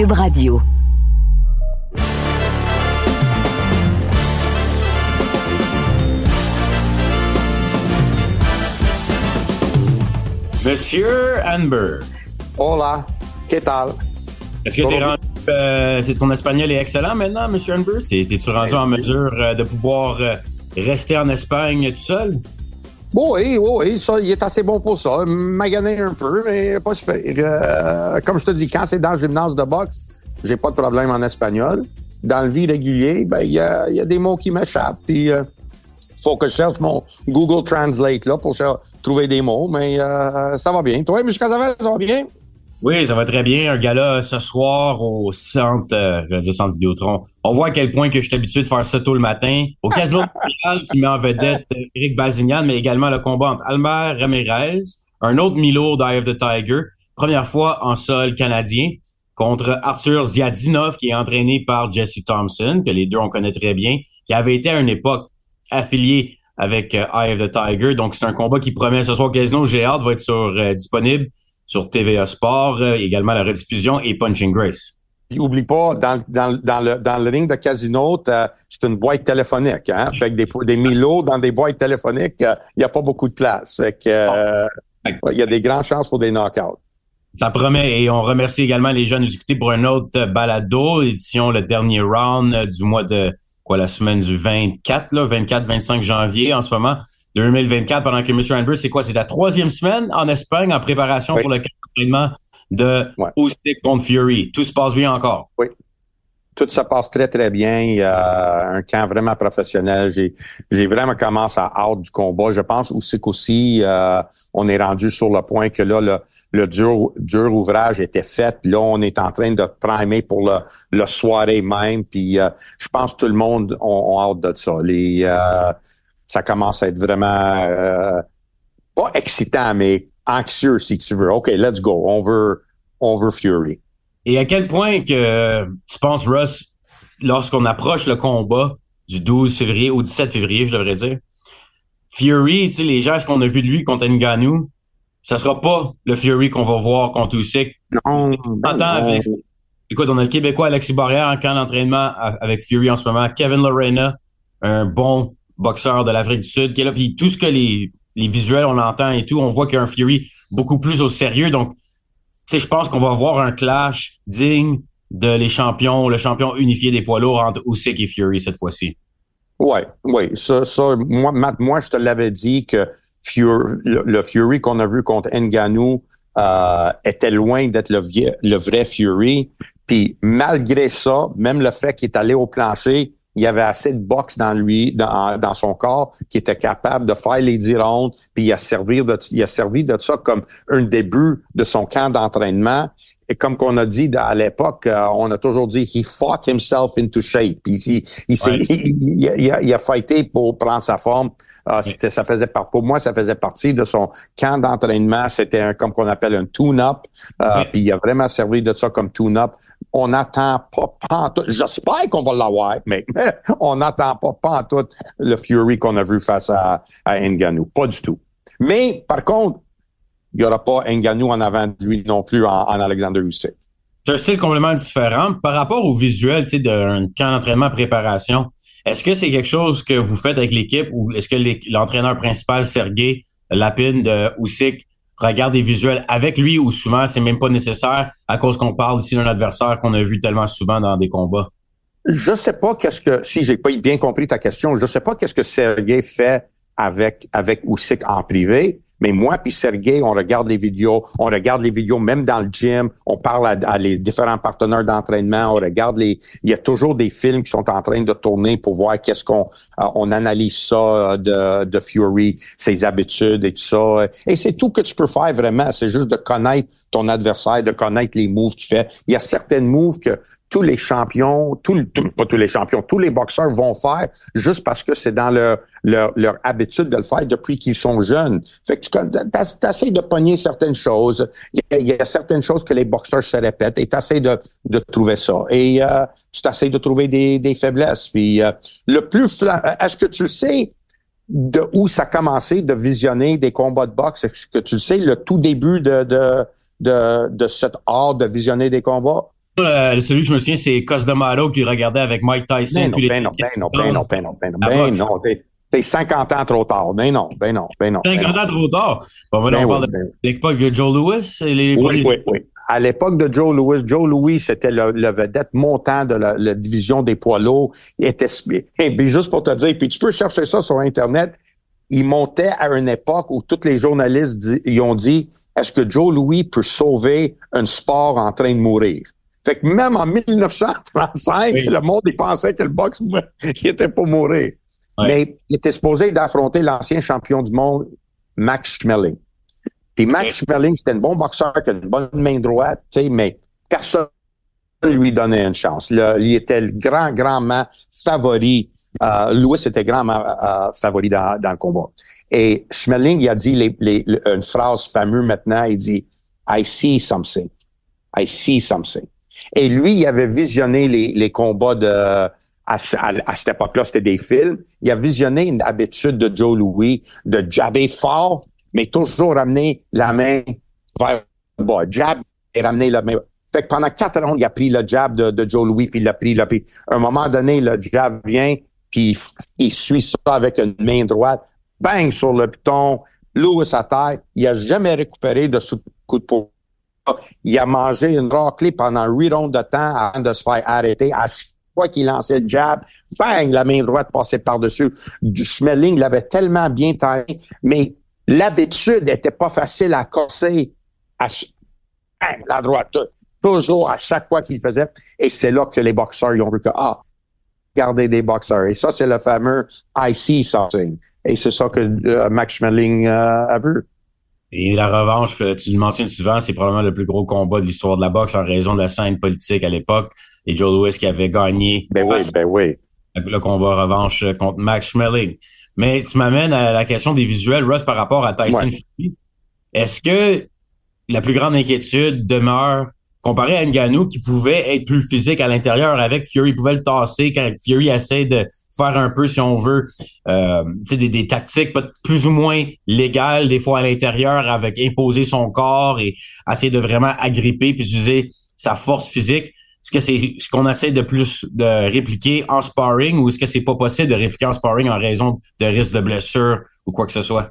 Cube Radio. Monsieur Amber. Hola, ¿qué tal? Est-ce que t'es rendu, euh, c'est ton espagnol est excellent maintenant, Monsieur Amber? T'es-tu rendu en mesure euh, de pouvoir euh, rester en Espagne tout seul? Oui, oui, oui, ça, il est assez bon pour ça. Magané un peu, mais pas super. Euh, comme je te dis, quand c'est dans le gymnase de boxe, j'ai pas de problème en espagnol. Dans le vie régulier, ben il y a, y a, des mots qui m'échappent. Puis euh, faut que je cherche mon Google Translate là pour trouver des mots, mais euh, ça va bien. Toi, M. Casavel, ça va bien? Oui, ça va très bien. Un gala ce soir au centre, euh, centre Vidéotron. On voit à quel point que je suis habitué de faire ça tôt le matin. Au Casino qui met en vedette Eric Bazignan, mais également le combat entre Albert Ramirez, un autre Milo d'Eye of the Tiger, première fois en sol canadien, contre Arthur Ziadinov, qui est entraîné par Jesse Thompson, que les deux on connaît très bien, qui avait été à une époque affilié avec euh, Eye of the Tiger. Donc, c'est un combat qui promet ce soir. Casino, j'ai hâte, va être sur, euh, disponible sur TVA Sport, euh, également la rediffusion et Punching Grace. Oublie pas, dans, dans, dans, le, dans ring de casino, c'est une boîte téléphonique. Hein? Fait que des, des dans des boîtes téléphoniques, il n'y a pas beaucoup de place. Fait que, euh, il y a des grandes chances pour des knockouts. Ça promet et on remercie également les jeunes de pour un autre balado, édition le dernier round du mois de quoi la semaine du 24, là, 24-25 janvier en ce moment. 2024 pendant que M. Andrews, c'est quoi? C'est la troisième semaine en Espagne en préparation oui. pour le entraînement de Ouais. Usyk contre Fury. Tout se passe bien encore. Oui. Tout se passe très, très bien. Il y a un camp vraiment professionnel. J'ai, vraiment commencé à hâte du combat. Je pense aussi qu'aussi, euh, on est rendu sur le point que là, le, le dur, dur ouvrage était fait. Puis là, on est en train de primer pour le, le soirée même. Puis euh, je pense que tout le monde ont hâte de ça. Les, euh, ça commence à être vraiment euh, pas excitant, mais anxieux si tu veux. OK, let's go. On veut, on veut Fury. Et à quel point que tu penses, Russ, lorsqu'on approche le combat du 12 février au 17 février, je devrais dire, Fury, tu sais, les gens, ce qu'on a vu de lui contre Ngannou, ça sera pas le Fury qu'on va voir contre Usyk. Non, Attends, avec, écoute, on a le Québécois Alexis Barrière en camp d'entraînement avec Fury en ce moment, Kevin Lorena, un bon boxeur de l'Afrique du Sud qui est là, puis tout ce que les, visuels, on entend et tout, on voit qu'il y a un Fury beaucoup plus au sérieux, donc tu je pense qu'on va avoir un clash digne de les champions, le champion unifié des poids lourds entre Usyk et Fury cette fois-ci. Ouais, ouais, ça, moi, Matt, moi, je te l'avais dit que le, Fury qu'on a vu contre Ngannou euh, était loin d'être le vrai Fury. Puis malgré ça, même le fait qu'il est allé au plancher, il y avait assez de boxe dans lui, dans, son corps, qui était capable de faire les 10 rondes, puis a servi de, il a servi de ça comme un début de son camp d'entraînement. Et comme qu'on a dit à l'époque, euh, on a toujours dit he fought himself into shape. Il, il, il, s'est- Ouais. il, il, il a, il a fighté pour prendre sa forme. Euh, c'était, ça faisait pour moi, ça faisait partie de son camp d'entraînement. C'était un, comme qu'on appelle un tune-up. Euh. Puis il a vraiment servi de ça comme tune-up. On n'attend pas pantoute. J'espère qu'on va l'avoir, mais on n'attend pas pantoute le Fury qu'on a vu face à, à Ngannou. Pas du tout. Mais par contre, il n'y aura pas Ngannou en avant de lui non plus en, en Alexander Usyk. C'est un style complètement différent. Par rapport au visuel, d'un camp d'entraînement préparation, est-ce que c'est quelque chose que vous faites avec l'équipe ou est-ce que l'entraîneur principal, Sergei Lapine de Usyk, regarde des visuels avec lui ou souvent c'est même pas nécessaire à cause qu'on parle ici d'un adversaire qu'on a vu tellement souvent dans des combats? Je sais pas qu'est-ce que, si j'ai pas bien compris ta question, je sais pas qu'est-ce que Sergei fait avec, avec Usyk en privé, mais moi puis Sergei, on regarde les vidéos, on regarde les vidéos même dans le gym, on parle à, à les différents partenaires d'entraînement, on regarde les, il y a toujours des films qui sont en train de tourner pour voir qu'est-ce qu'on, euh, on analyse ça euh, de, de Fury, ses habitudes et tout ça. Et c'est tout que tu peux faire vraiment, c'est juste de connaître ton adversaire, de connaître les moves qu'il fait. Il y a certaines moves que tous les champions, tout, tout- pas tous les champions, tous les boxeurs vont faire juste parce que c'est dans leur, leur, leur habitude de le faire depuis qu'ils sont jeunes. Fait que tu essaies de pogner certaines choses. Il y, a, certaines choses que les boxeurs se répètent et tu essaies de, de trouver ça. Et euh, tu essaies de trouver des, des faiblesses. Puis euh, le plus fla- est-ce que tu sais de où ça a commencé de visionner des combats de boxe? Est-ce que tu le sais, le tout début de, de, de, de cet art de visionner des combats? Euh, celui que je me souviens, c'est Cosdemaro qui regardait avec Mike Tyson. Ben non, ben non, ben non, ben non, ben non, ben non, ben non, T'es 50 ans trop tard. Ben non, ben non, ben non. 50 ben ans trop tard. Bon, ben, on parle de l'époque de Joe Lewis. Les, oui, oui, oui. À l'époque de Joe Lewis, Joe Louis, c'était le, vedette montant de la, division des poids lourds. Il était, et puis juste pour te dire, puis tu peux chercher ça sur Internet, il montait à une époque où tous les journalistes ils ont dit, est-ce que Joe Louis peut sauver un sport en train de mourir? Fait que même en 1935, le monde il pensait que le boxe il était pour mourir. Mais il était supposé d'affronter l'ancien champion du monde, Max Schmeling. Puis Max Schmeling, c'était un bon boxeur qui a une bonne main droite, tu sais, mais personne lui donnait une chance. il était le grand, grandement favori. Euh, Louis était grandement euh, favori dans, le combat. Et Schmeling, il a dit une phrase fameuse maintenant, il dit « I see something. I see something. » Et lui, il avait visionné les, les combats de à, à, cette époque-là, c'était des films. Il a visionné une habitude de Joe Louis de jabber fort, mais toujours ramener la main vers le bas. Jab et ramener la main. Fait que pendant quatre ans, il a pris le jab de, de Joe Louis, puis il l'a pris, il pris. À un moment donné, le jab vient, puis il suit ça avec une main droite. Bang sur le piton. Louis à terre. Il a jamais récupéré de coup de poing il a mangé une raclée pendant huit rondes de temps avant de se faire arrêter. À chaque fois qu'il lançait le jab, bang, la main droite passait par-dessus. Schmeling l'avait tellement bien taillé, mais l'habitude n'était pas facile à corser. À, bang, la droite, toujours à chaque fois qu'il faisait. Et c'est là que les boxeurs ils ont vu que, ah, regardez des boxeurs. Et ça, c'est le fameux I see something. Et c'est ça que euh, Max Schmeling euh, a vu. Et la revanche, tu le mentionnes souvent, c'est probablement le plus gros combat de l'histoire de la boxe en raison de la scène politique à l'époque. Et Joe Louis qui avait gagné ben oui, ben oui. le combat revanche contre Max Schmeling. Mais tu m'amènes à la question des visuels, Russ, par rapport à Tyson Fury. Est-ce que la plus grande inquiétude demeure comparé à Ngannou qui pouvait être plus physique à l'intérieur avec Fury, il pouvait le tasser quand Fury essaie de faire un peu, si on veut, euh, des, des tactiques plus ou moins légales, des fois à l'intérieur, avec imposer son corps et essayer de vraiment agripper puis utiliser sa force physique. Est-ce que c'est ce qu'on essaie de plus de répliquer en sparring ou est-ce que c'est pas possible de répliquer en sparring en raison de risque de blessure ou quoi que ce soit?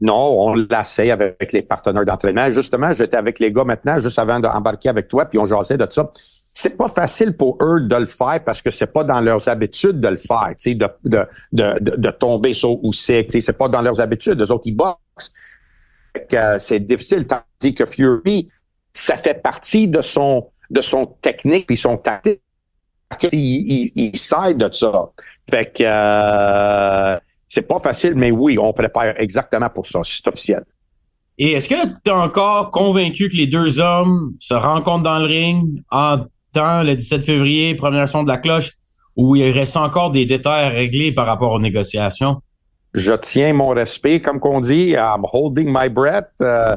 Non, on l'essaie avec les partenaires d'entraînement. Justement, j'étais avec les gars maintenant, juste avant d'embarquer avec toi, puis on jasait de ça. C'est pas facile pour eux de le faire parce que c'est pas dans leurs habitudes de le faire, tu de, de, de, de, tomber sur ou c'est, c'est pas dans leurs habitudes. Les autres, ils boxent. Euh, c'est difficile, tandis que Fury, ça fait partie de son, de son technique puis son tactique. Il, il, il sait de ça. Fait que, euh, c'est pas facile, mais oui, on prépare exactement pour ça. C'est officiel. Et est-ce que tu es encore convaincu que les deux hommes se rencontrent dans le ring en temps le 17 février, première son de la cloche, ou il reste encore des détails à régler par rapport aux négociations? Je tiens mon respect, comme qu'on dit, I'm holding my breath. Euh,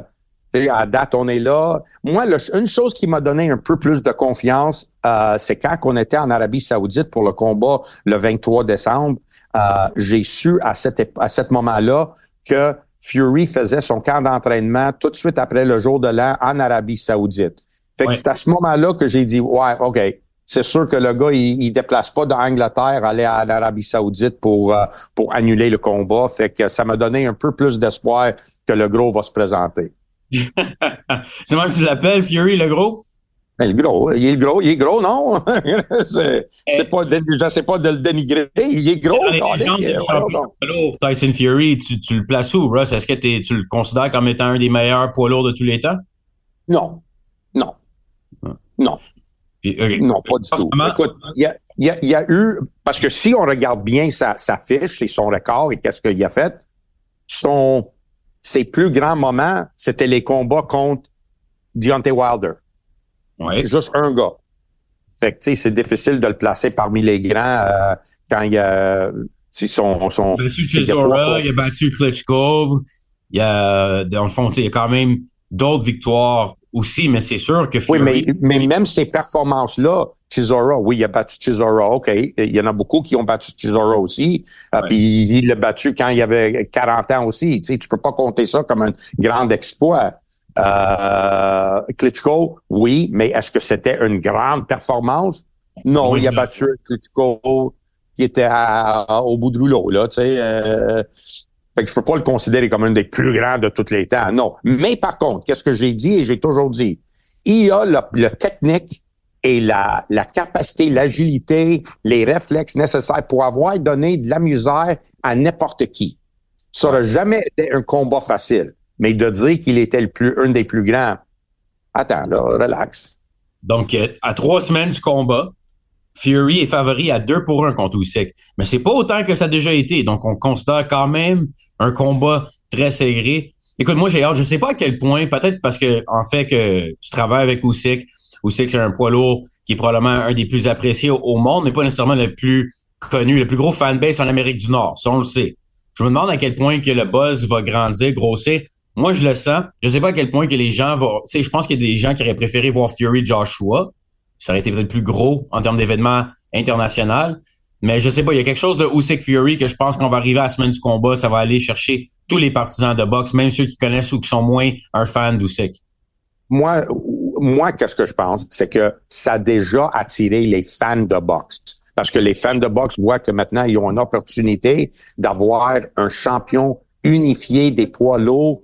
à date, on est là. Moi, une chose qui m'a donné un peu plus de confiance, euh, c'est quand on était en Arabie Saoudite pour le combat le 23 décembre. Euh, j'ai su à cet, à cet moment-là que Fury faisait son camp d'entraînement tout de suite après le jour de l'an en Arabie Saoudite. Fait que c'est à ce moment-là que j'ai dit, ouais, OK, c'est sûr que le gars, il, il déplace pas d'Angleterre, aller à l'Arabie Saoudite pour, euh, pour annuler le combat. Fait que ça m'a donné un peu plus d'espoir que le gros va se présenter. c'est moi que tu l'appelles, Fury, le gros? Ben, le gros, il est gros, il est gros, non? c'est eh. pas, sais pas de le dénigrer. Il est gros. lourd, Tyson Fury, tu, tu, le places où, Russ? Est-ce que tu le considères comme étant un des meilleurs poids lourds de tous les temps? Non. Non. Ah. Non. Non, pas du tout. Écoute, il y a, y, a, y a, eu, parce que si on regarde bien sa, sa fiche et son record et qu'est-ce qu'il a fait, son, ses plus grands moments, c'était les combats contre Deontay Wilder. Juste un gars. Fait que, tu sais, c'est difficile de le placer parmi les grands euh, quand il y a... Son, son, il a battu Chisora, il a battu Klitschko. Il y a, dans le fond, il y a quand même d'autres victoires aussi, mais c'est sûr que Oui, mais, mais même ces performances-là, Chisora, oui, il a battu Chisora, OK. Il y en a beaucoup qui ont battu Chisora aussi. Euh, puis il l'a battu quand il avait 40 ans aussi. Tu sais, tu peux pas compter ça comme un grand exploit. Euh, Klitschko, oui, mais est-ce que c'était une grande performance? Non, il a battu Klitschko qui était au bout de rouleau, là, tu sais. Euh, fait que je peux pas le considérer comme un des plus grands de tous les temps, non. Mais par contre, qu'est-ce que j'ai dit et j'ai toujours dit? Il a le, technique et la, la capacité, l'agilité, les réflexes nécessaires pour avoir donné de la misère à n'importe qui. Ça n'aurait jamais été un combat facile. Mais de dire qu'il était le plus, un des plus grands, attends, là, relax. Donc, euh, à trois semaines du combat, Fury est favori à 2 pour 1 contre Usyk. Mais c'est pas autant que ça a déjà été. Donc, on constate quand même un combat très serré. Écoute, moi, j'ai hâte. Je sais pas à quel point, peut-être parce que, en fait, que tu travailles avec Usyk. Usyk, c'est un poids lourd qui est probablement un des plus appréciés au, monde, mais pas nécessairement le plus connu, le plus gros fanbase en Amérique du Nord. Ça, on le sait. Je me demande à quel point que le buzz va grandir, grossir. Moi, je le sens. Je sais pas à quel point que les gens vont, tu sais, je pense qu'il y a des gens qui auraient préféré voir Fury Joshua ça aurait été peut-être plus gros en termes d'événements internationaux. Mais je sais pas, il y a quelque chose de Usyk Fury que je pense qu'on va arriver à la semaine du combat, ça va aller chercher tous les partisans de boxe, même ceux qui connaissent ou qui sont moins un fan d'Usyk. Moi, moi, qu'est-ce que je pense, c'est que ça a déjà attiré les fans de boxe. Parce que les fans de boxe voient que maintenant, ils ont une opportunité d'avoir un champion unifié des poids lourds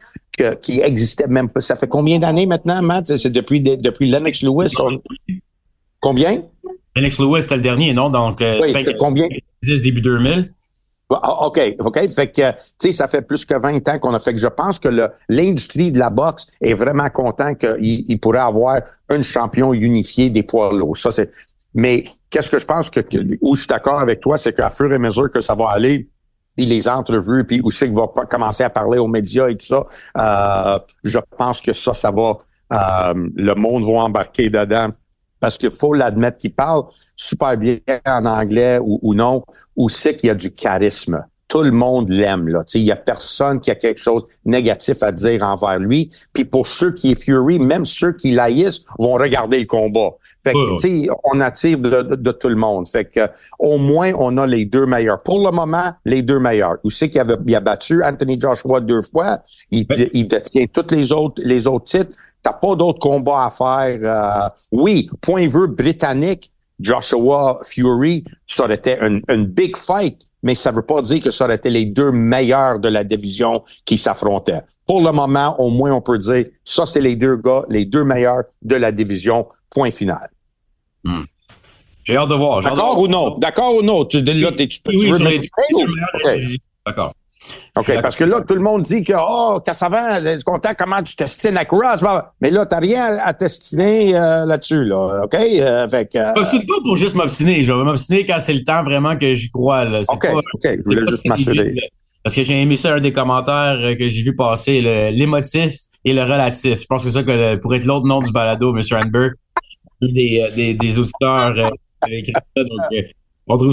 qui existait même pas. Ça fait combien d'années maintenant, Matt? C'est depuis, depuis Lennox Lewis? Combien? Alex Lewis, c'était le dernier, non? Donc, euh, oui, fait combien? début 2000. Ah, OK, OK. Fait que, tu sais, ça fait plus que 20 ans qu'on a fait que je pense que l'industrie de la boxe est vraiment content qu'il il pourrait avoir un champion unifié des poids lourds. Ça, c'est, mais qu'est-ce que je pense que, où je suis d'accord avec toi, c'est qu'à fur et à mesure que ça va aller, puis les entrevues, puis aussi qu'il va commencer à parler aux médias et tout ça, euh, je pense que ça, ça va, euh, le monde va embarquer dedans parce qu'il faut l'admettre qu'il parle super bien en anglais ou, non, ou c'est qu'il y a du charisme. Tout le monde l'aime. Là. Il y a personne qui a quelque chose de négatif à dire envers lui. Puis pour ceux qui est Fury, même ceux qui l'haïssent vont regarder le combat. Fait que, on attire de, tout le monde. Fait que, au moins, on a les deux meilleurs. Pour le moment, les deux meilleurs. Où c'est qu'il a, a battu Anthony Joshua deux fois. Il, il détient tous les autres, les autres titres. T'as pas d'autres combats à faire. Euh, oui, point de vue britannique, Joshua Fury, ça aurait été une, big fight, mais ça veut pas dire que ça aurait été les deux meilleurs de la division qui s'affrontaient. Pour le moment, au moins, on peut dire, ça, c'est les deux gars, les deux meilleurs de la division, point final. Hmm. J'ai hâte de voir. D'accord ou non? D'accord ou non? Tu, là, tu, tu, oui, veux D'accord. OK, parce que là, tout le monde dit que, oh, Cassavant, je suis content comment tu t'estines à Cross. Mais là, t'as rien à t'estiner euh, là-dessus, là. OK? Euh, avec, euh... pas pour juste m'obstiner. Je vais m'obstiner quand c'est le temps vraiment que j'y crois. Là. OK, OK. Je voulais juste m'assurer. Parce que j'ai aimé ça un des commentaires euh, que j'ai vu passer, l'émotif et le relatif. Je pense que c'est ça que pourrait être l'autre nom du balado, M. Randberg. Des, des, des auditeurs euh, écrit ça. Donc,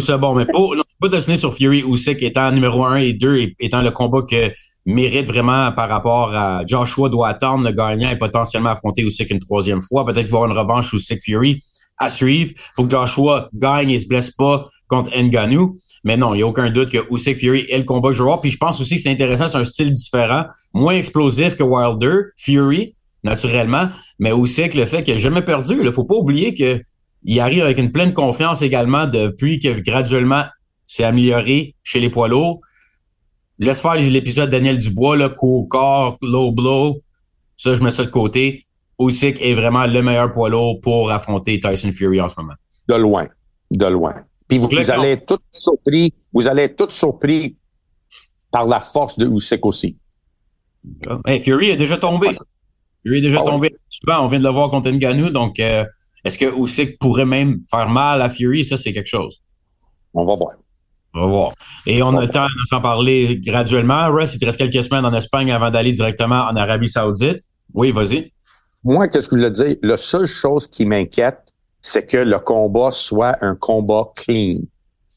ça bon. Mais pour, non, pas dessiner sur Fury Usyk étant numéro 1 et 2 et étant le combat que mérite vraiment par rapport à Joshua doit attendre le gagnant et potentiellement affronter Usyk une troisième fois. Peut-être voir une revanche Usyk Fury à suivre. Faut que Joshua gagne et se blesse pas contre Ngannou. Mais non, il n'y a aucun doute que Usyk Fury est le combat que je veux voir. Puis je pense aussi que c'est intéressant, c'est un style différent, moins explosif que Wilder, Fury, naturellement. Mais Usyk, le fait qu'il n'a jamais perdu, il faut pas oublier que il arrive avec une pleine confiance également depuis que graduellement s'est amélioré chez les poids lourds. Laisse faire l'épisode Daniel Dubois, là, court corps, low blow. Ça, je mets ça de côté. Usyk est vraiment le meilleur poids lourd pour affronter Tyson Fury en ce moment. De loin. De loin. Puis vous, allez être tous surpris, vous allez être tous surpris par la force de Usyk aussi. Fury est déjà tombé. Fury est déjà ah tombé. Souvent, on vient de le voir contre Ngannou, donc euh, est-ce que Usyk pourrait même faire mal à Fury? Ça, c'est quelque chose. On va voir. On va voir. Et on, a le temps de s'en parler graduellement. Russ, il te reste quelques semaines en Espagne avant d'aller directement en Arabie Saoudite. Oui, vas-y. Moi, qu'est-ce que je voulais dire? La seule chose qui m'inquiète, c'est que le combat soit un combat clean.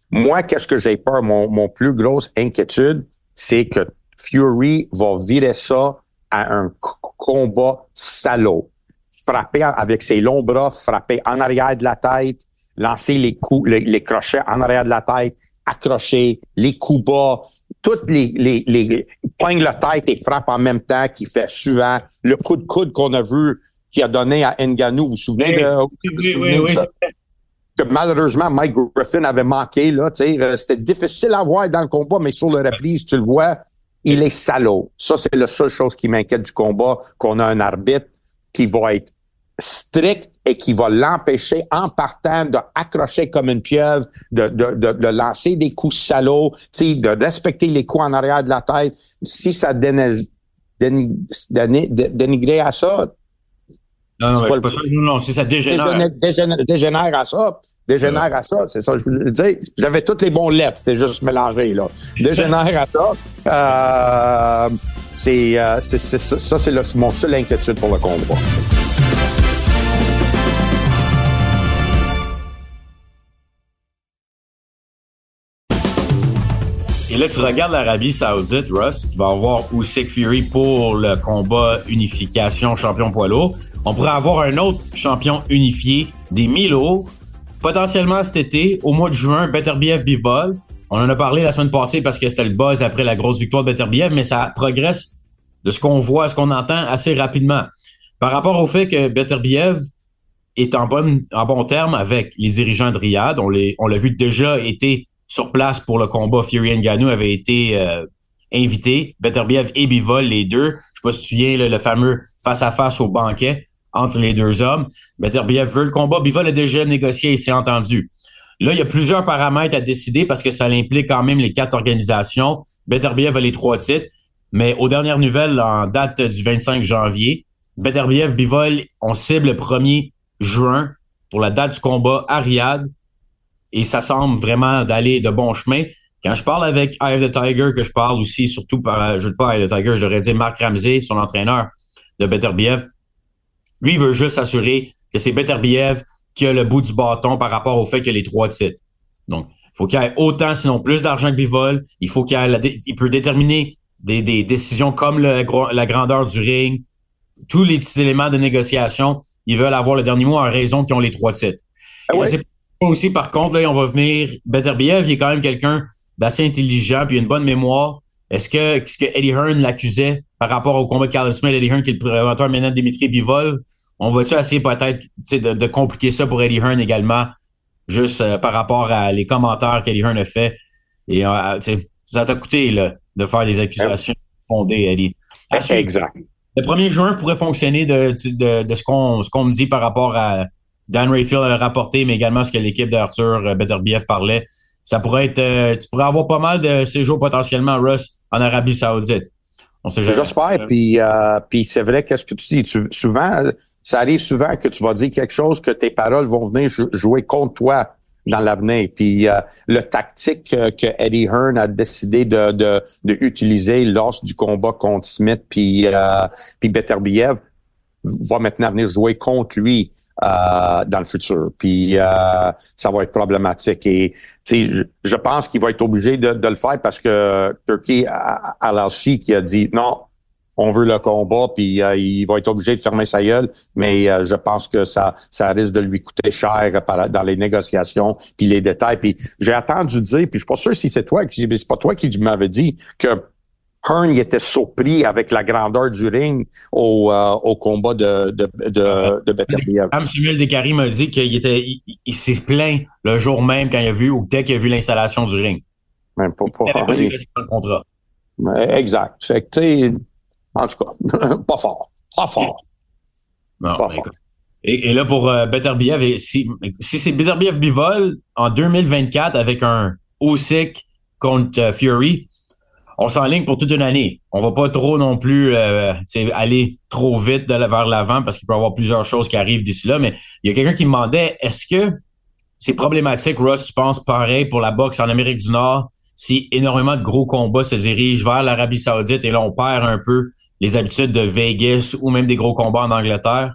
Moi, qu'est-ce que j'ai peur? Mon, mon plus grosse inquiétude, c'est que Fury va virer ça à un combat salaud frapper avec ses longs bras, frapper en arrière de la tête, lancer les coups, les, crochets en arrière de la tête, accrocher, les coups bas, toutes les, les, les, poigne la tête et frappe en même temps, qui fait souvent le coup de coude qu'on a vu, qui a donné à Nganou. Vous vous souvenez de, oui, oui, oui, que malheureusement Mike Griffin avait manqué là, euh, c'était difficile à voir dans le combat, mais sur le reprise, tu le vois, il est salaud. Ça, c'est la seule chose qui m'inquiète du combat, qu'on a un arbitre qui va être strict et qui va l'empêcher en partant d'accrocher comme une pieuvre, de, de, de, lancer des coups salauds, de respecter les coups en arrière de la tête. Si ça dénigrait à ça, non, non, pas, pas non, non, si ça dégénère. Dégénère, à ça. Dégénère à ça, c'est ça, je voulais dire. J'avais toutes les bons lettres, c'était juste mélangé, là. Dégénère à ça. Euh, c'est, euh, c'est, ça, c'est mon seul inquiétude pour le combat. Et là, tu regardes l'Arabie Saoudite, Russ, qui va avoir Usyk Fury pour le combat unification champion poids lourd. On pourrait avoir un autre champion unifié des Milo, potentiellement cet été, au mois de juin, Beterbiev Bivol. On en a parlé la semaine passée parce que c'était le buzz après la grosse victoire de Beterbiev, mais ça progresse de ce qu'on voit, ce qu'on entend assez rapidement. Par rapport au fait que Beterbiev est en, bonne, en bon terme avec les dirigeants de Riyad, on, l'a vu déjà été sur place pour le combat. Fury Ngannou avait été euh, invité. Beterbiev et Bivol, les deux. Je sais pas si tu te souviens, le fameux face-à-face au banquet entre les deux hommes. Beterbiev veut le combat. Bivol a déjà négocié et s'est entendu. Là, il y a plusieurs paramètres à décider parce que ça implique quand même les quatre organisations. Beterbiev a les trois titres. Mais aux dernières nouvelles, en date du 25 janvier, Beterbiev, Bivol, on cible le 1er juin pour la date du combat à Riyad et ça semble vraiment d'aller de bon chemin. Quand je parle avec Eye of the Tiger, que je parle aussi, surtout par, je ne pas Eye of the Tiger, je devrais dire Marc Ramsey, son entraîneur de Beterbiev, lui, il veut juste s'assurer que c'est Beterbiev qui a le bout du bâton par rapport au fait qu'il a les trois titres. Donc, il faut qu'il ait autant, sinon plus d'argent que Bivol. Il faut qu'il ait il peut déterminer des, des décisions comme le, la grandeur du ring, tous les petits éléments de négociation. Ils veulent avoir le dernier mot en raison qu'ils ont les trois titres. Ah aussi, par contre, là, on va venir. Beterbiev, il est quand même quelqu'un d'assez intelligent, puis une bonne mémoire. Est-ce que, que Eddie Hearn l'accusait par rapport au combat de Carlos Smith, Eddie Hearn, qui est le promoteur maintenant de Dimitri Bivol, on va-tu essayer peut-être de, de, compliquer ça pour Eddie Hearn également, juste euh, par rapport à les commentaires qu'Eddie Hearn a fait? Et euh, ça t'a coûté là, de faire des accusations fondées, Eddie. exact. Le 1er juin pourrait fonctionner de, de, de ce qu'on ce qu'on me dit par rapport à Dan Rayfield a rapporté, mais également ce que l'équipe d'Arthur euh, Beterbiev parlait. Ça pourrait être, tu pourrais avoir pas mal de séjours potentiellement, Russ, en Arabie Saoudite. On sait jamais. J'espère. Puis, euh, puis c'est vrai, qu'est-ce que tu dis? souvent, ça arrive souvent que tu vas dire quelque chose que tes paroles vont venir jouer contre toi dans l'avenir. Puis le tactique que Eddie Hearn a décidé de, de, de utiliser lors du combat contre Smith puis, euh, puis Beterbiev va maintenant venir jouer contre lui. Euh, dans le futur. Puis euh, ça va être problématique. Et je, je pense qu'il va être obligé de, de, le faire parce que Turkey a, a qui a dit non, on veut le combat, puis euh, il va être obligé de fermer sa gueule, mais je pense que ça, ça risque de lui coûter cher dans les négociations, puis les détails. Puis j'ai attendu dire, puis je suis pas sûr si c'est toi, c'est pas toi qui m'avais dit que Hearn il était surpris avec la grandeur du ring au, euh, au combat de, de, de, de Beterbiev. Samuel Descaries m'a dit qu'il était, il, s'est plaint le jour même quand il a vu ou dès qu'il a vu l'installation du ring. Même pas, pas fort. Le contrat. Exact. Fait que, en tout cas, pas fort. Pas fort. pas fort. Et, et, là, pour euh, Beterbiev, si, si c'est Beterbiev Bivol en 2024 avec un Usyk contre euh, Fury, on s'enligne pour toute une année. On va pas trop non plus euh, aller trop vite de, vers l'avant parce qu'il peut y avoir plusieurs choses qui arrivent d'ici là. Mais il y a quelqu'un qui me demandait est-ce que c'est problématique, Russ, je pense, pareil pour la boxe en Amérique du Nord, si énormément de gros combats se dirigent vers l'Arabie Saoudite et là, on perd un peu les habitudes de Vegas ou même des gros combats en Angleterre.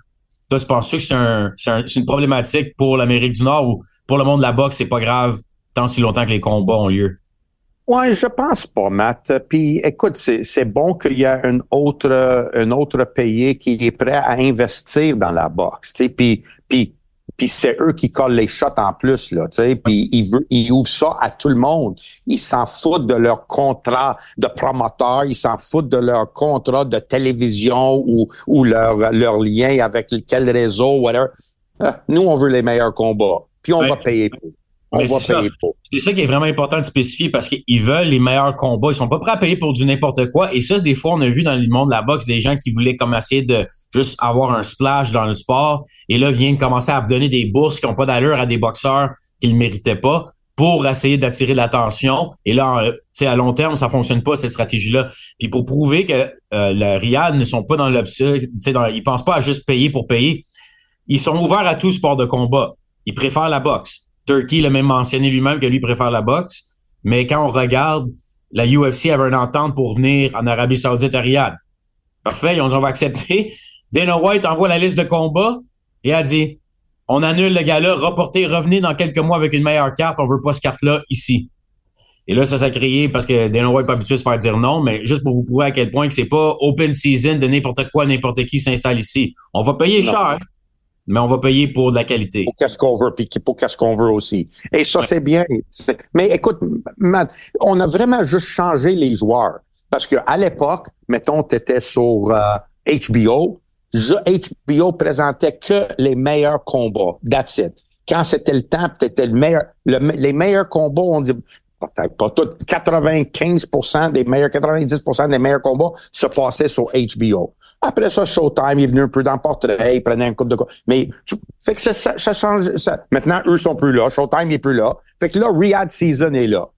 Toi, tu penses que c'est un, une problématique pour l'Amérique du Nord ou pour le monde de la boxe, c'est pas grave tant si longtemps que les combats ont lieu? Ouais, je pense pas, Matt. Puis, écoute, c'est bon qu'il y a un autre, un autre pays qui est prêt à investir dans la boxe. Puis, puis puis c'est eux qui collent les shots en plus, là, tu sais, puis ils, ils ouvrent ça à tout le monde. Ils s'en foutent de leur contrat de promoteur, ils s'en foutent de leur contrat de télévision ou, ou leur, leur lien avec quel réseau, whatever. Ah, nous, on veut les meilleurs combats, puis on va payer pour. On va payer pour. C'est ça qui est vraiment important de spécifier parce qu'ils veulent les meilleurs combats. Ils sont pas prêts à payer pour du n'importe quoi. Et ça, des fois, on a vu dans le monde de la boxe des gens qui voulaient comme essayer de juste avoir un splash dans le sport et là viennent commencer à donner des bourses qui n'ont pas d'allure à des boxeurs qu'ils ne méritaient pas pour essayer d'attirer l'attention. Et là, à long terme, ça fonctionne pas, cette stratégie-là. Puis pour prouver que euh, le Riyad ne sont pas dans l'optique, ils pensent pas à juste payer pour payer. Ils sont ouverts à tout sport de combat. Ils préfèrent la boxe. Turkey l'a même mentionné lui-même que lui préfère la boxe. Mais quand on regarde, la UFC avait une entente pour venir en Arabie Saoudite à Riyad. Parfait, ils ont dit on va accepter. Dana White envoie la liste de combats et a dit on annule le gars-là, reportez, revenez dans quelques mois avec une meilleure carte, on veut pas ce carte-là ici. Et là, ça s'est créé parce que Dana White n'est pas habitué de se faire dire non, mais juste pour vous prouver à quel point que c'est pas open season de n'importe quoi, n'importe qui s'installe ici. On va payer cher, mais on va payer pour de la qualité. Pour qu'est-ce qu'on veut, puis pour qu'est-ce qu'on veut aussi. Et ça, c'est bien. Mais écoute, Matt, on a vraiment juste changé les joueurs. Parce que à l'époque, mettons, tu étais sur HBO, euh, HBO présentait que les meilleurs combats. That's it. Quand c'était le temps, c'était le meilleur. les meilleurs combats, on dit peut-être pas tout, 95% des meilleurs, 90% des meilleurs combats se passaient sur HBO. Après ça, Showtime est venu un peu dans le portrait, il prenait un coup de quoi. Mais tu, fait que ça, ça, change. Ça. Maintenant, eux sont plus là. Showtime est plus là. Fait que là, Riyadh Season est là.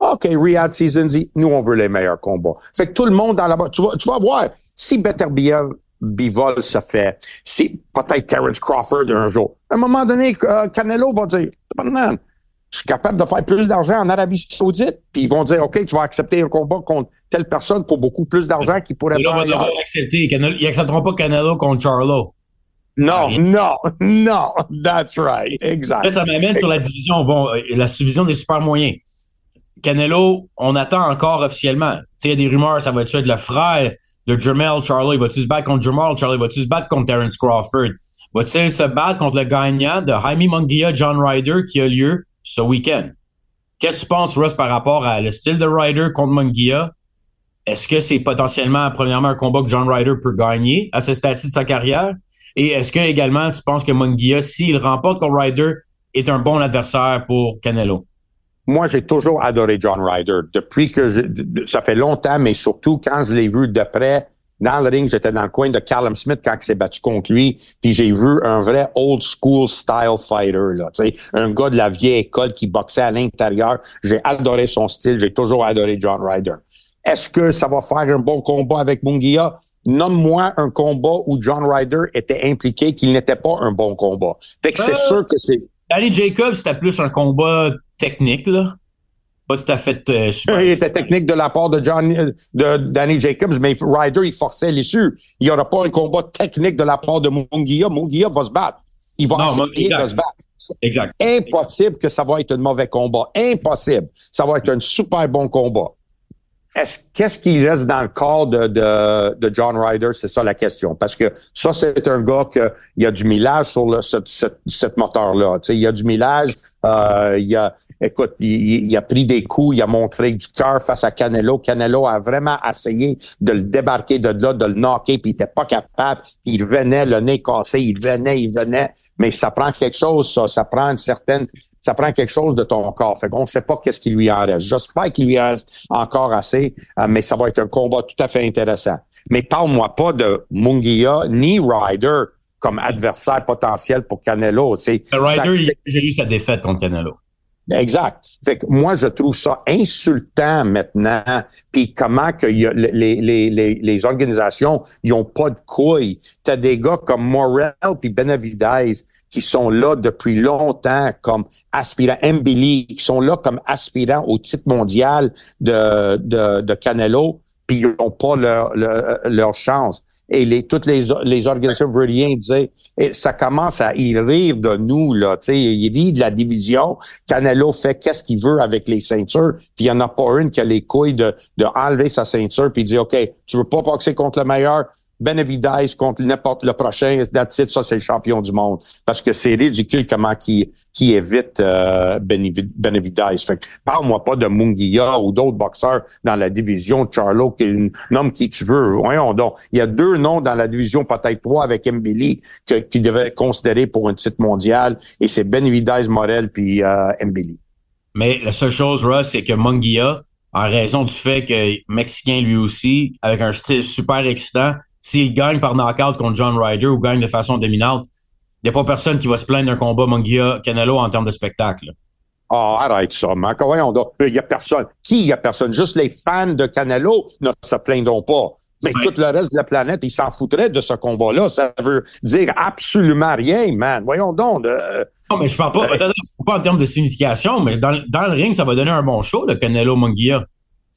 OK, Riyadh Season dit, nous, on veut les meilleurs combats. Fait que tout le monde dans la tu vas, tu vas voir, si Better Bivol se fait. C'est peut-être Terence Crawford un jour. À un moment donné, euh, Canelo va dire, je suis capable de faire plus d'argent en Arabie Saoudite. Puis ils vont dire, OK, tu vas accepter un combat contre telle personne pour beaucoup plus d'argent qu'il pourrait faire. Là, accepter. Ils n'accepteront pas Canelo contre Charlo. Non, non, non, that's right, exact. Là, ça m'amène sur la division, bon, euh, la division des super moyens. Canelo, on attend encore officiellement. Tu sais, il y a des rumeurs, ça va être le frère de Jermel Charlie. Va-tu se battre contre Jermel Charlie? Va-tu se battre contre Terence Crawford? Va-t-il se battre contre le gagnant de Jaime Munguia John Ryder qui a lieu ce week-end? Qu'est-ce que tu penses, Russ, par rapport à le style de Ryder contre Munguia? Est-ce que c'est potentiellement, premièrement, un combat que John Ryder peut gagner à ce stade de sa carrière? Et est-ce que également, tu penses que Munguia, s'il remporte contre Ryder, est un bon adversaire pour Canelo? moi, j'ai toujours adoré John Ryder. Depuis que ça fait longtemps, mais surtout quand je l'ai vu de près dans le ring, j'étais dans le coin de Callum Smith quand il s'est battu contre lui, puis j'ai vu un vrai old school style fighter, là, tu sais, un gars de la vieille école qui boxait à l'intérieur. J'ai adoré son style, j'ai toujours adoré John Ryder. Est-ce que ça va faire un bon combat avec Munguia? Nomme-moi un combat où John Ryder était impliqué qu'il n'était pas un bon combat. Fait que c'est euh, sûr que c'est... Danny Jacobs, c'était plus un combat technique, là. Pas tout à fait euh, super. C'était technique de la part de, John, de Danny Jacobs, mais Ryder, il forçait l'issue. Il n'y aura pas un combat technique de la part de Munguia. Munguia va se battre. Il va non, de se battre. Exact. Impossible que ça va être un mauvais combat. Impossible. Ça va être un super bon combat. Est-ce, qu'est-ce qui reste dans le corps de, de, de John Ryder? C'est ça la question. Parce que ça, c'est un gars que il y a du millage sur le, ce, cette moteur-là. Il y a du millage. Euh, il a, écoute, il, a pris des coups, il a montré du cœur face à Canelo. Canelo a vraiment essayé de le débarquer de là, de le knocker, puis il était pas capable. Il venait, le nez cassé, il venait, il venait. Mais ça prend quelque chose, ça. Ça prend une certaine ça prend quelque chose de ton corps. Fait qu'on ne sait pas qu'est-ce qui lui en reste. J'espère qu'il lui reste encore assez, euh, mais ça va être un combat tout à fait intéressant. Mais parle-moi pas de Munguia ni Ryder comme adversaire potentiel pour Canelo. Ryder, j'ai eu sa défaite contre Canelo. Exact. Fait que moi, je trouve ça insultant maintenant. Puis comment que y a, les, les, les, les organisations, ils ont pas de couilles. T'as des gars comme Morel puis Benavidez qui sont là depuis longtemps comme aspirants, Mbili, qui sont là comme aspirants au titre mondial de, de, de Canelo, puis ils n'ont pas leur, leur, chance. Et les, toutes les, les organisations veulent rien dire. Et ça commence à y rire de nous, là. Tu sais, il rit de la division. Canelo fait qu'est-ce qu'il veut avec les ceintures, puis il n'y en a pas une qui a les couilles de, de enlever sa ceinture puis dire, OK, tu veux pas boxer contre le meilleur, Benavidez contre n'importe le prochain, that's it, ça c'est le champion du monde. Parce que c'est ridicule comment qui qui évite euh, Benavidez. Fait parle-moi pas de Munguia ou d'autres boxeurs dans la division. Charlo, qui est un qui tu veux. Voyons donc. Il y a deux noms dans la division, peut-être trois avec Mbili, qui devaient considérer pour un titre mondial. Et c'est Benavidez, Morel puis euh. Mais la seule chose, Russ, c'est que Munguia, en raison du fait que Mexicain lui aussi, avec un style super excitant, s'il gagne par knockout contre John Ryder ou gagne de façon dominante, il n'y a pas personne qui va se plaindre d'un combat Munguia-Canelo en termes de spectacle. Ah, oh, arrête ça, man. Voyons donc. Il n'y a personne. Qui, il n'y a personne? Juste les fans de Canelo ne se plaindront pas. Mais tout le reste de la planète, ils s'en foutraient de ce combat-là. Ça veut dire absolument rien, man. Voyons donc. Non, mais je parle pas, euh, pas en termes de signification, mais dans, dans, le ring, ça va donner un bon show, le Canelo Munguia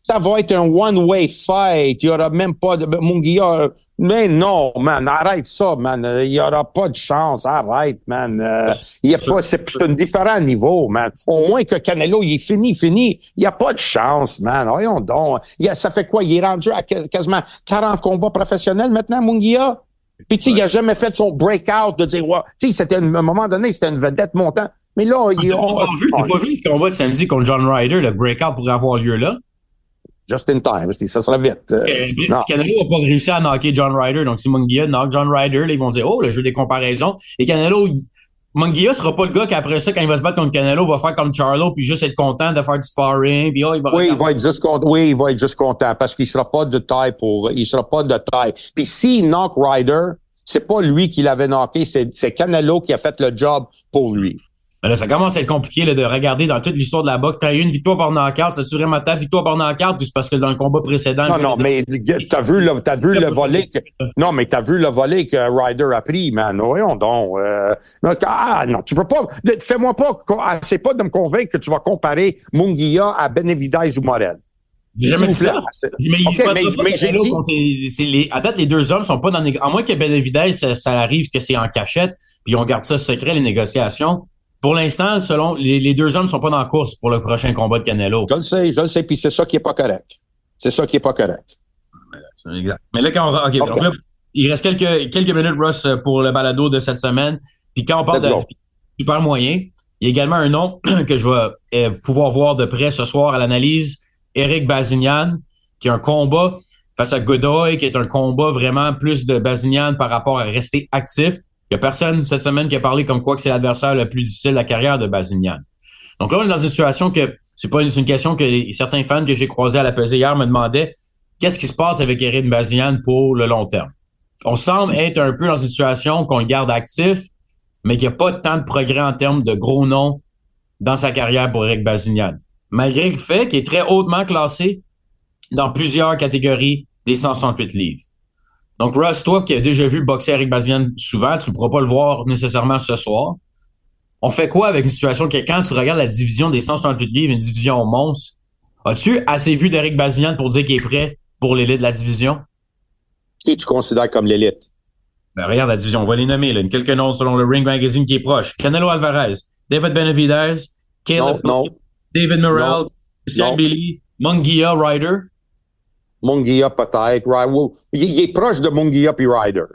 ça va être un one-way fight. Il y aura même pas de Munguia. Mais non, man, arrête ça, man. Il y aura pas de chance. Arrête, man. Euh, il y a pas, c'est un différent niveau, man. Au moins que Canelo, il est fini, fini. Il y a pas de chance, man. Voyons donc. Il ça fait quoi? Il est rendu à quasiment 40 combats professionnels maintenant, Munguia? Puis, tu sais, il a jamais fait son breakout de dire, ouais, tu sais, c'était, à un moment donné, c'était une vedette montante. Mais là, il... Ah, on, vu, t'as pas vu ce combat samedi contre John Ryder, le breakout pourrait avoir lieu là? Just in time. Ça sera vite. Euh, Canelo n'a pas réussi à knocker John Ryder. Donc, si Munguia knock John Ryder, là, ils vont dire, oh, le jeu des comparaisons. Et Canelo, il... Munguia sera pas le gars qui, après ça, quand il va se battre contre Canelo, va faire comme Charlo, puis juste être content de faire du sparring, puis oh, il va Oui, il va être juste content. Oui, il va être juste content parce qu'il sera pas de taille pour, il sera pas de taille. Puis s'il knock Ryder, c'est pas lui qui l'avait knocké, c'est Canelo qui a fait le job pour lui. Ben là, ça commence à être compliqué là, de regarder dans toute l'histoire de la boxe. T'as eu une victoire par knockout, c'est vraiment ta victoire par knockout, puis c'est parce que dans le combat précédent. Non, non, mais t'as vu le, t'as vu le volet que, non, mais t'as vu le volet que Ryder a pris, man. Voyons donc. Euh, ah, non, tu peux pas. Fais-moi pas. Ah, c'est pas de me convaincre que tu vas comparer Munguia à Benavidez ou Morel. J'ai jamais dit ça. Mais, okay, mais, mais j'ai dit... à date, les deux hommes sont pas dans les, à moins que Benavidez, ça, ça arrive que c'est en cachette, puis on garde ça secret, les négociations. Pour l'instant, selon les, deux hommes ne sont pas dans la course pour le prochain combat de Canelo. Je le sais, je le sais, puis c'est ça qui est pas correct. C'est ça qui est pas correct. Exact. Mais là, quand on, donc là, il reste quelques, quelques minutes, Russ, pour le balado de cette semaine. Puis quand on parle de super moyen, il y a également un nom que je vais euh, pouvoir voir de près ce soir à l'analyse. Eric Bazignan, qui a un combat face à Godoy, qui est un combat vraiment plus de Bazignan par rapport à rester actif. Il n'y a personne cette semaine qui a parlé comme quoi que c'est l'adversaire le plus difficile de la carrière de Bazignan. Donc là, on est dans une situation que c'est pas une, question que certains fans que j'ai croisés à la pesée hier me demandaient qu'est-ce qui se passe avec Eric Bazignan pour le long terme? On semble être un peu dans une situation qu'on le garde actif, mais qu'il n'y a pas tant de progrès en termes de gros noms dans sa carrière pour Eric Bazignan. Malgré le fait qu'il est très hautement classé dans plusieurs catégories des 168 livres. Donc, Russ, toi qui as déjà vu boxer Eric Bazignan souvent, tu ne pourras pas le voir nécessairement ce soir. On fait quoi avec une situation que quand tu regardes la division des 168 livres, une division monstre, as-tu assez vu d'Eric Bazignan pour dire qu'il est prêt pour l'élite de la division? Qui tu considères comme l'élite? Ben, regarde la division, on va les nommer. Là. Quelques noms selon le Ring Magazine qui est proche. Canelo Alvarez, David Benavidez, Caleb, David Morrell, Sam Billy, Mungia Ryder. Munguia peut-être. Il, est proche de Munguia puis Ryder.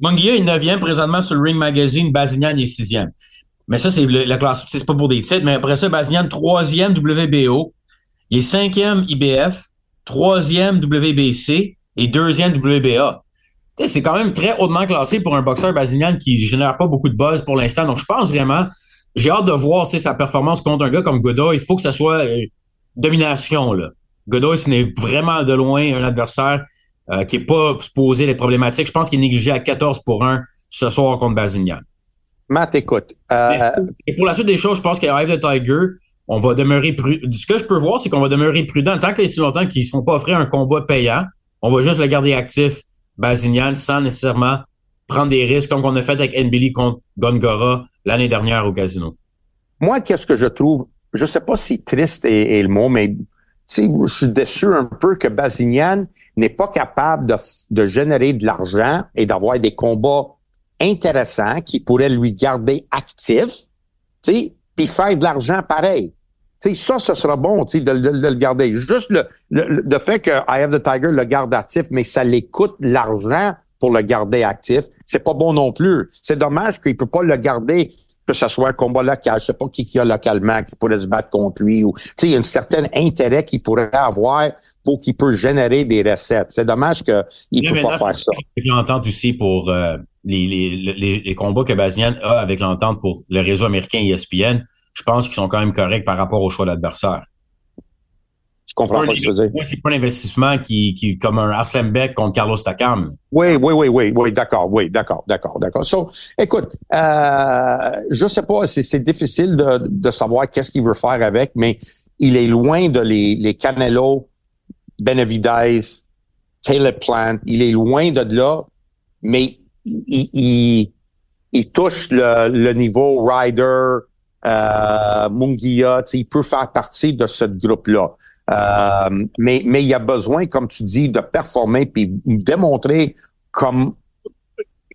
Munguia est 9e présentement sur le Ring Magazine. Bazignan est 6e. Mais ça, c'est la classe. C'est pas pour des titres. Mais après ça, Bazignan, 3e WBO. Il est 5e IBF, 3e WBC et 2e WBA. C'est quand même très hautement classé pour un boxeur Bazignan qui génère pas beaucoup de buzz pour l'instant. Donc, je pense vraiment, j'ai hâte de voir sa performance contre un gars comme Godot. Il faut que ça soit euh, domination. Là. Godoy, ce n'est vraiment de loin un adversaire euh, qui n'est pas supposé être problématique. Je pense qu'il est négligé à 14 pour 1 ce soir contre Bazignan. Matt, écoute. Euh, et pour la suite des choses, je pense qu'à Rêve de Tiger, on va demeurer prudent. Ce que je peux voir, c'est qu'on va demeurer prudent. Tant qu'il y a si longtemps qu'ils ne se font pas offrir un combat payant, on va juste le garder actif, Bazignan, sans nécessairement prendre des risques comme on a fait avec Nbili contre Gongora l'année dernière au casino. Moi, qu'est-ce que je trouve, je ne sais pas si triste est le mot, mais je suis déçu un peu que Bazignan n'est pas capable de, générer de l'argent et d'avoir des combats intéressants qui pourraient lui garder actif, puis faire de l'argent pareil. sais, ça, ce sera bon, de, de, le garder. Juste le, le, fait que I Have the Tiger le garde actif, mais ça lui coûte l'argent pour le garder actif, c'est pas bon non plus. C'est dommage qu'il peut pas le garder que ce soit un combat local, je sais pas qui, qui a localement qui pourrait se battre contre lui ou tu sais il y a un certain intérêt qu'il pourrait avoir pour qu'il peut générer des recettes. C'est dommage qu'il ne peut pas faire ça. Avec l'entente aussi pour euh, les, les, les, combats que Bazian a avec l'entente pour le réseau américain ESPN, je pense qu'ils sont quand même corrects par rapport au choix d'adversaire. Je comprends pas ce que tu veux dire. c'est pas un investissement qui, qui comme un Arsène Beck contre Carlos Takam. Oui, oui, oui, oui, oui, d'accord, oui, d'accord, d'accord, d'accord. So, écoute, euh, je sais pas, c'est difficile de, de savoir qu'est-ce qu'il veut faire avec, mais il est loin de les, les Canelo, Benavidez, Caleb Plant. Il est loin de là, mais il, il, il touche le, le niveau Ryder, euh, Mungia. Il peut faire partie de ce groupe-là. Euh, mais, mais il y a besoin, comme tu dis, de performer puis démontrer comme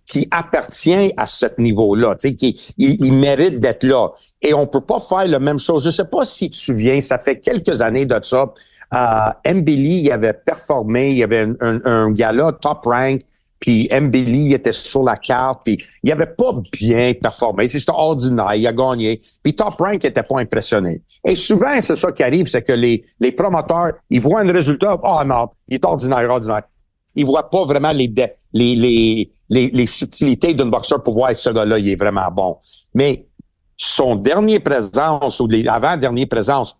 qui appartient à ce niveau-là, tu sais, qui il, mérite d'être là. Et on peut pas faire la même chose. Je sais pas si tu te souviens, ça fait quelques années de ça. Euh, il avait performé, il y avait un, un, un top rank, puis Mbili était sur la carte, puis il avait pas bien performé. C'était ordinaire, il a gagné. Puis Top Rank était pas impressionné. Et souvent, c'est ça qui arrive, c'est que les, les promoteurs, ils voient un résultat, oh non, il est ordinaire, ordinaire. Ils voient pas vraiment les, les, les, les, les subtilités d'un boxeur pour voir ce gars-là, il est vraiment bon. Mais son dernier présence, ou l'avant-dernier présence,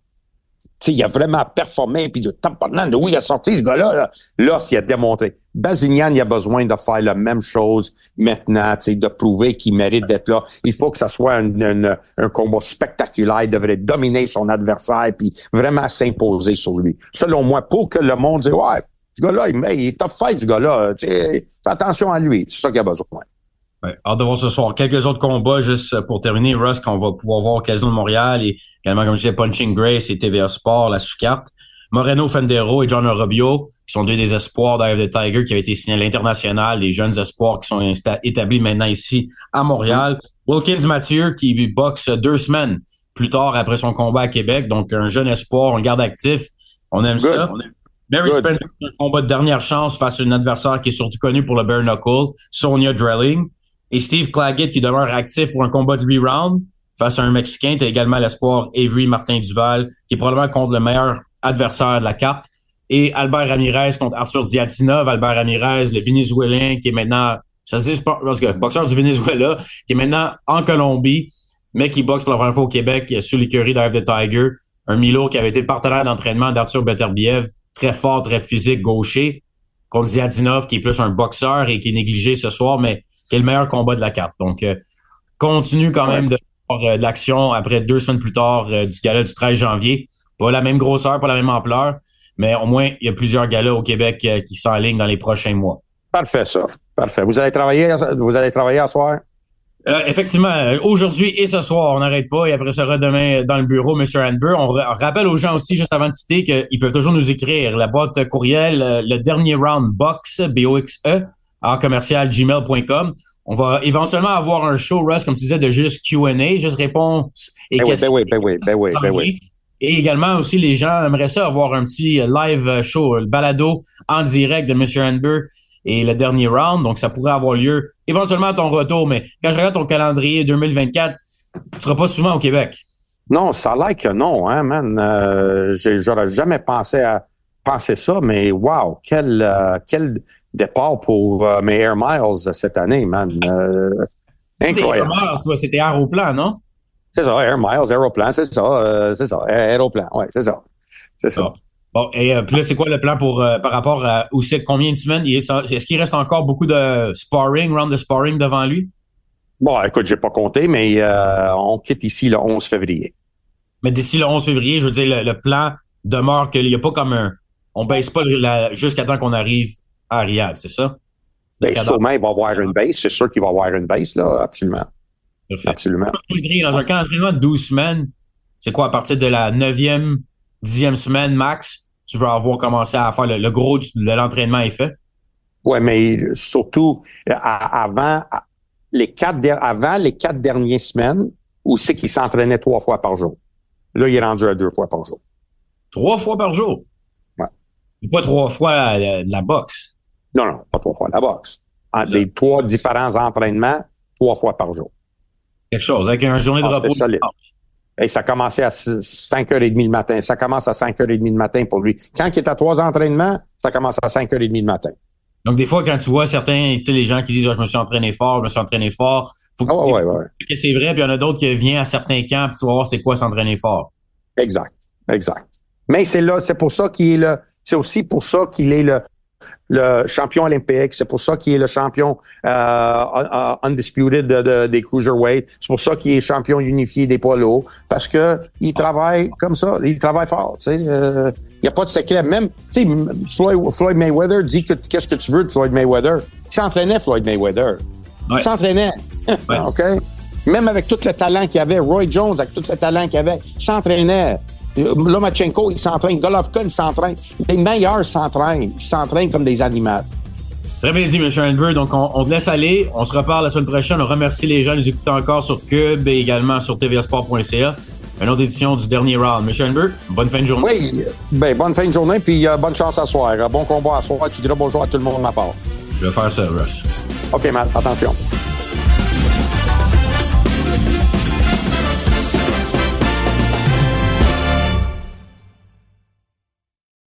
sais, il a vraiment performé, puis de de où il a sorti ce gars-là, là, là s'il a démontré. Bazignan, il a besoin de faire la même chose maintenant, de prouver qu'il mérite d'être là. Il faut que ça soit un, un, combat spectaculaire. Il devrait dominer son adversaire, puis vraiment s'imposer sur lui. Selon moi, pour que le monde dise, ouais, ce gars-là, il, il est top fight, ce gars-là. Fais attention à lui. C'est ça qu'il a besoin. Ouais, hâte de voir ce soir. Quelques autres combats, juste pour terminer, Russ, qu'on va pouvoir voir au Casino de Montréal et également, comme je disais, Punching Grace et TVA Sport, la sous-carte. Moreno Fendero et John Robio, qui sont deux des espoirs d'Ave the Tiger, qui avaient été signés à l'international, les jeunes espoirs qui sont établis maintenant ici à Montréal. Wilkins Mathieu, qui boxe deux semaines plus tard après son combat à Québec. Donc, un jeune espoir, on garde actif. On aime ça. Mary Spencer, un combat de dernière chance face à un adversaire qui est surtout connu pour le bare knuckle, Sonia Drelling. Et Steve Claggett qui demeure actif pour un combat de 8 rounds face à un Mexicain. Tu également l'espoir Avery Martin Duval qui est probablement contre le meilleur adversaire de la carte. Et Albert Ramirez contre Arthur Diatinov. Albert Ramirez, le Vénézuélien qui est maintenant, ça se dit parce que boxeur du Venezuela, qui est maintenant en Colombie, mais qui boxe pour la première fois au Québec sous l'écurie d'Ive the Tiger. Un Milo qui avait été le partenaire d'entraînement d'Arthur Beterbiev, très fort, très physique, gaucher, contre Ziadinov, qui est plus un boxeur et qui est négligé ce soir, mais qui est le meilleur combat de la carte. Donc, euh, continue quand même de voir euh, l'action après deux semaines plus tard euh, du gala du 13 janvier. Pas la même grosseur, pas la même ampleur, mais au moins, il y a plusieurs galas au Québec qui sont en ligne dans les prochains mois. Parfait, ça. Parfait. Vous allez travailler, vous allez travailler à soir? effectivement, aujourd'hui et ce soir, on n'arrête pas et après sera demain dans le bureau, M. Hanber. On, rappelle aux gens aussi, juste avant de quitter, qu'ils peuvent toujours nous écrire la boîte courriel, le dernier round box, B-O-X-E, commercial gmail.com. On va éventuellement avoir un show, Russ, comme tu disais, de juste Q&A, juste réponse et ben questions. Oui, ben oui, ben oui, ben oui, Et également aussi, les gens aimeraient ça avoir un petit live show, le balado en direct de M. Hanber et le dernier round. Donc, ça pourrait avoir lieu éventuellement à ton retour. Mais quand je regarde ton calendrier 2024, tu seras pas souvent au Québec. Non, ça a l'air que non, hein, man. Euh, J'aurais jamais pensé à penser ça, mais wow, quel, euh, quel départ pour euh, mes Air Miles cette année, man. Euh, incroyable. Air Miles, c'était Aéroplan, non? C'est ça, Air Miles, Aéroplan, c'est ça, c'est ça, Aéroplan, ouais, c'est ça. C'est ça. Bon, et puis là, c'est quoi le plan pour par rapport à où c'est combien de semaines? Est-ce qu'il reste encore beaucoup de sparring, round de sparring devant lui? Bon, écoute, j'ai pas compté, mais on quitte ici le 11 février. Mais d'ici le 11 février, je veux dire, le, plan demeure qu'il n'y a pas comme un. On baisse pas jusqu'à temps qu'on arrive à Riyad, c'est ça? Ben, sûrement, il va avoir une base. C'est sûr qu'il va avoir une base, là, absolument. Absolument. Dans un camp d'entraînement de 12 semaines, c'est quoi, à partir de la 9e, 10e semaine max, tu vas avoir commencé à faire le, gros de l'entraînement est fait? Oui, mais surtout, avant, les quatre, avant les quatre dernières semaines, où c'est qu'il s'entraînait trois fois par jour. Là, il est rendu à deux fois par jour. Trois fois par jour? Pas trois fois de la boxe? Non, non, pas trois fois de la boxe. Entre les trois différents entraînements, trois fois par jour. Quelque chose, avec une journée de ah, repos. Et ça commençait à 5h30 le matin. Ça commence à 5h30 le matin pour lui. Quand il est à trois entraînements, ça commence à 5h30 le matin. Donc, des fois, quand tu vois certains, tu sais, les gens qui disent, oh, je me suis entraîné fort, je me suis entraîné fort, faut que, oh, ouais, ouais. que c'est vrai, puis il y en a d'autres qui viennent à certains camps, puis tu vas voir c'est quoi s'entraîner fort. Exact, exact. Mais c'est là, c'est pour ça qu'il est là. C'est aussi pour ça qu'il est le, le champion olympique. C'est pour ça qu'il est le champion euh, undisputed des cruiserweight. C'est pour ça qu'il est champion unifié des poids lourds. Parce que il travaille comme ça. Il travaille fort. Tu sais, euh, il n'y a pas de secret. Même, tu sais, Floyd, Floyd, Mayweather dit que qu'est-ce que tu veux de Floyd Mayweather? Il s'entraînait Floyd Mayweather. Il s'entraînait. OK? Même avec tout le talent qu'il avait, Roy Jones avec tout le talent qu'il avait, il s'entraînait. Lomachenko, il s'entraîne. Golovkin, il s'entraîne. Les meilleurs s'entraînent. Ils s'entraînent comme des animaux. Très bien dit, M. Andrew. Donc, on, te laisse aller. On se reparle la semaine prochaine. On remercie les gens de nous écouter encore sur Cube et également sur tvsport.ca. Une autre édition du dernier round. M. Andrew, bonne fin de journée. Oui, ben, bonne fin de journée, puis euh, bonne chance à soir. Bon combat à soir. Tu diras bonjour à tout le monde de ma part. Je vais faire ça, Russ. OK, Matt, attention.